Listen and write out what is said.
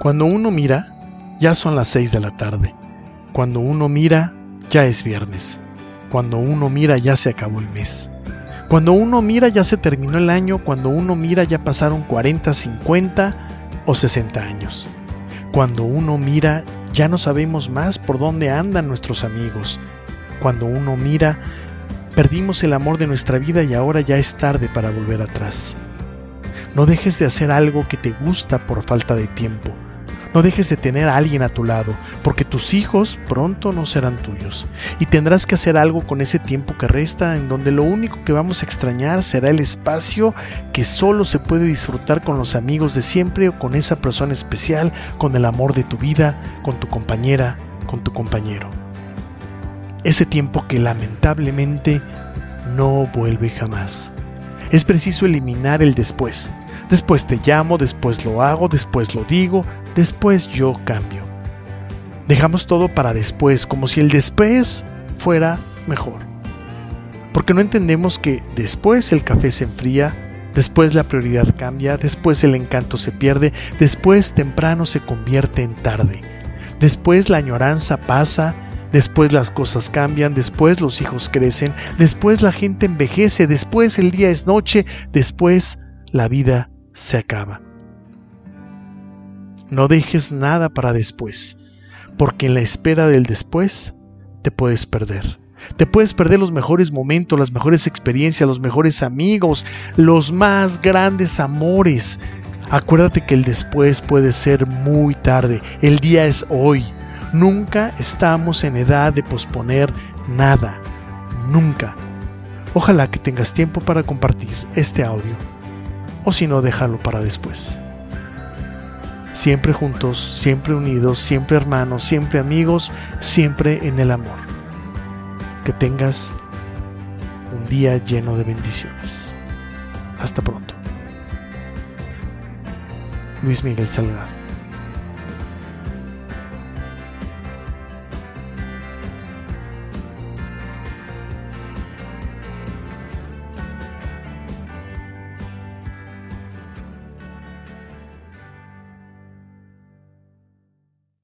Cuando uno mira, ya son las seis de la tarde. Cuando uno mira, ya es viernes. Cuando uno mira, ya se acabó el mes. Cuando uno mira, ya se terminó el año. Cuando uno mira, ya pasaron 40, 50 o 60 años. Cuando uno mira, ya no sabemos más por dónde andan nuestros amigos. Cuando uno mira, perdimos el amor de nuestra vida y ahora ya es tarde para volver atrás. No dejes de hacer algo que te gusta por falta de tiempo. No dejes de tener a alguien a tu lado, porque tus hijos pronto no serán tuyos. Y tendrás que hacer algo con ese tiempo que resta, en donde lo único que vamos a extrañar será el espacio que solo se puede disfrutar con los amigos de siempre o con esa persona especial, con el amor de tu vida, con tu compañera, con tu compañero. Ese tiempo que lamentablemente no vuelve jamás. Es preciso eliminar el después. Después te llamo, después lo hago, después lo digo, después yo cambio. Dejamos todo para después, como si el después fuera mejor. Porque no entendemos que después el café se enfría, después la prioridad cambia, después el encanto se pierde, después temprano se convierte en tarde, después la añoranza pasa, después las cosas cambian, después los hijos crecen, después la gente envejece, después el día es noche, después la vida se acaba. No dejes nada para después, porque en la espera del después te puedes perder. Te puedes perder los mejores momentos, las mejores experiencias, los mejores amigos, los más grandes amores. Acuérdate que el después puede ser muy tarde. El día es hoy. Nunca estamos en edad de posponer nada. Nunca. Ojalá que tengas tiempo para compartir este audio. O si no, déjalo para después siempre juntos, siempre unidos, siempre hermanos, siempre amigos, siempre en el amor. Que tengas un día lleno de bendiciones. Hasta pronto. Luis Miguel Salgado.